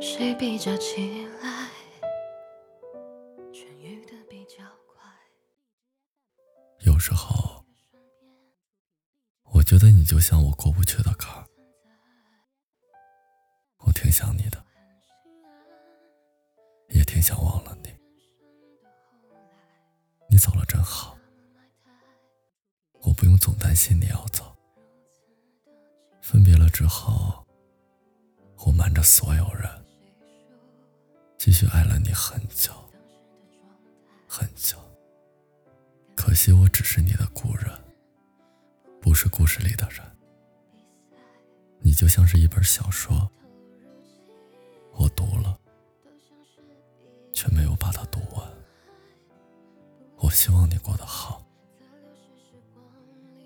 谁比较起来痊愈的比较快？有时候，我觉得你就像我过不去的坎，我挺想你的，也挺想忘了你。你走了真好，我不用总担心你要走。分别了之后，我瞒着所有人，继续爱了你很久很久。可惜我只是你的故人，不是故事里的人。你就像是一本小说，我读了，却没有把它读完。我希望你过得好，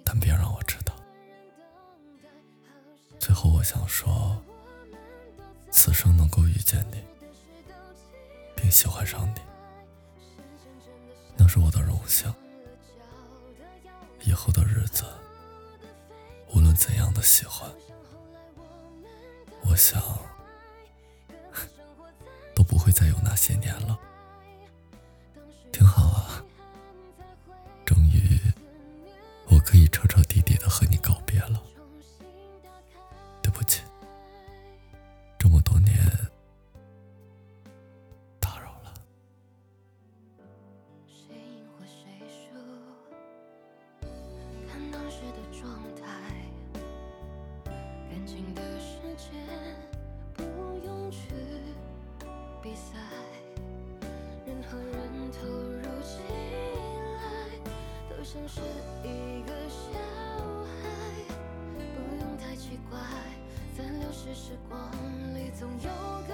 但别让我知道。最后，我想说，此生能够遇见你，喜欢上你，那是我的荣幸。以后的日子，无论怎样的喜欢，我想 都不会再有那些年了。时的状态，感情的世界不用去比赛，人和人投入起来，都像是一个小孩，不用太奇怪，在流逝时光里，总有个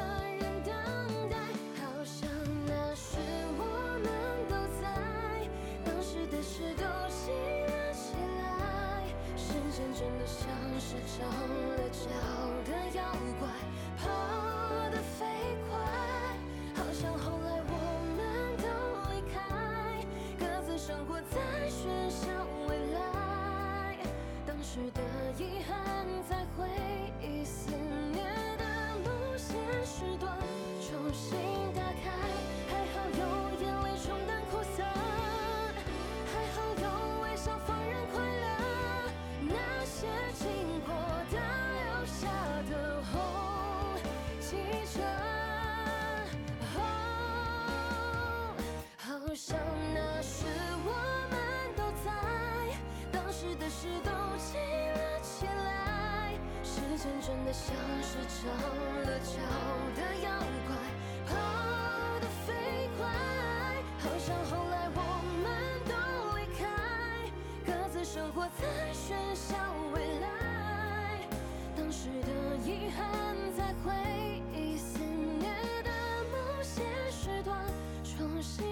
时间真的像是长了脚的妖怪，跑得飞快，好像后来我们都离开，各自生活在喧嚣未来，当时的遗憾真的像是长了脚的妖怪，跑得飞快，好像后来我们都离开，各自生活在喧嚣未来，当时的遗憾在回忆肆虐的某些时段。重新